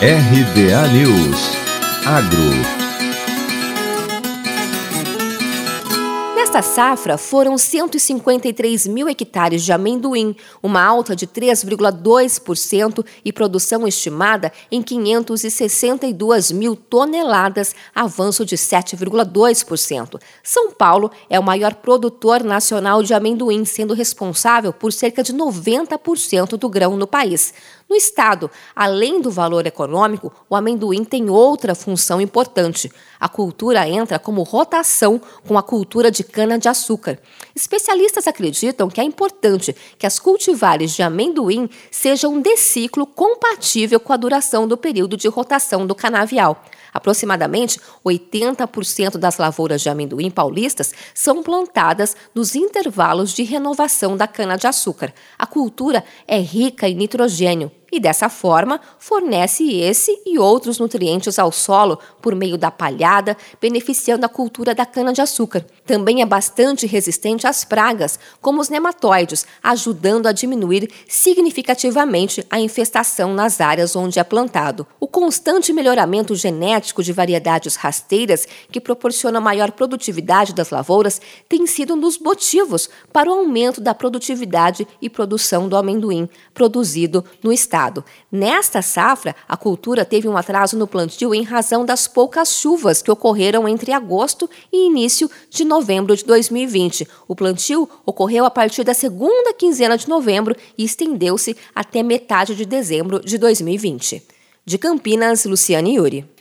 RBA News. Agro Nesta safra, foram 153 mil hectares de amendoim, uma alta de 3,2% e produção estimada em 562 mil toneladas, avanço de 7,2%. São Paulo é o maior produtor nacional de amendoim, sendo responsável por cerca de 90% do grão no país. No estado, além do valor econômico, o amendoim tem outra função importante. A cultura entra como rotação com a cultura de cana-de-açúcar. Especialistas acreditam que é importante que as cultivares de amendoim sejam de ciclo compatível com a duração do período de rotação do canavial. Aproximadamente 80% das lavouras de amendoim paulistas são plantadas nos intervalos de renovação da cana-de-açúcar. A cultura é rica em nitrogênio, e dessa forma fornece esse e outros nutrientes ao solo por meio da palhada, beneficiando a cultura da cana-de-açúcar. Também é bastante resistente às pragas, como os nematóides, ajudando a diminuir significativamente a infestação nas áreas onde é plantado. O constante melhoramento genético de variedades rasteiras, que proporciona maior produtividade das lavouras, tem sido um dos motivos para o aumento da produtividade e produção do amendoim produzido no estado estado. Nesta safra, a cultura teve um atraso no plantio em razão das poucas chuvas que ocorreram entre agosto e início de novembro de 2020. O plantio ocorreu a partir da segunda quinzena de novembro e estendeu-se até metade de dezembro de 2020. De Campinas, Luciane Yuri.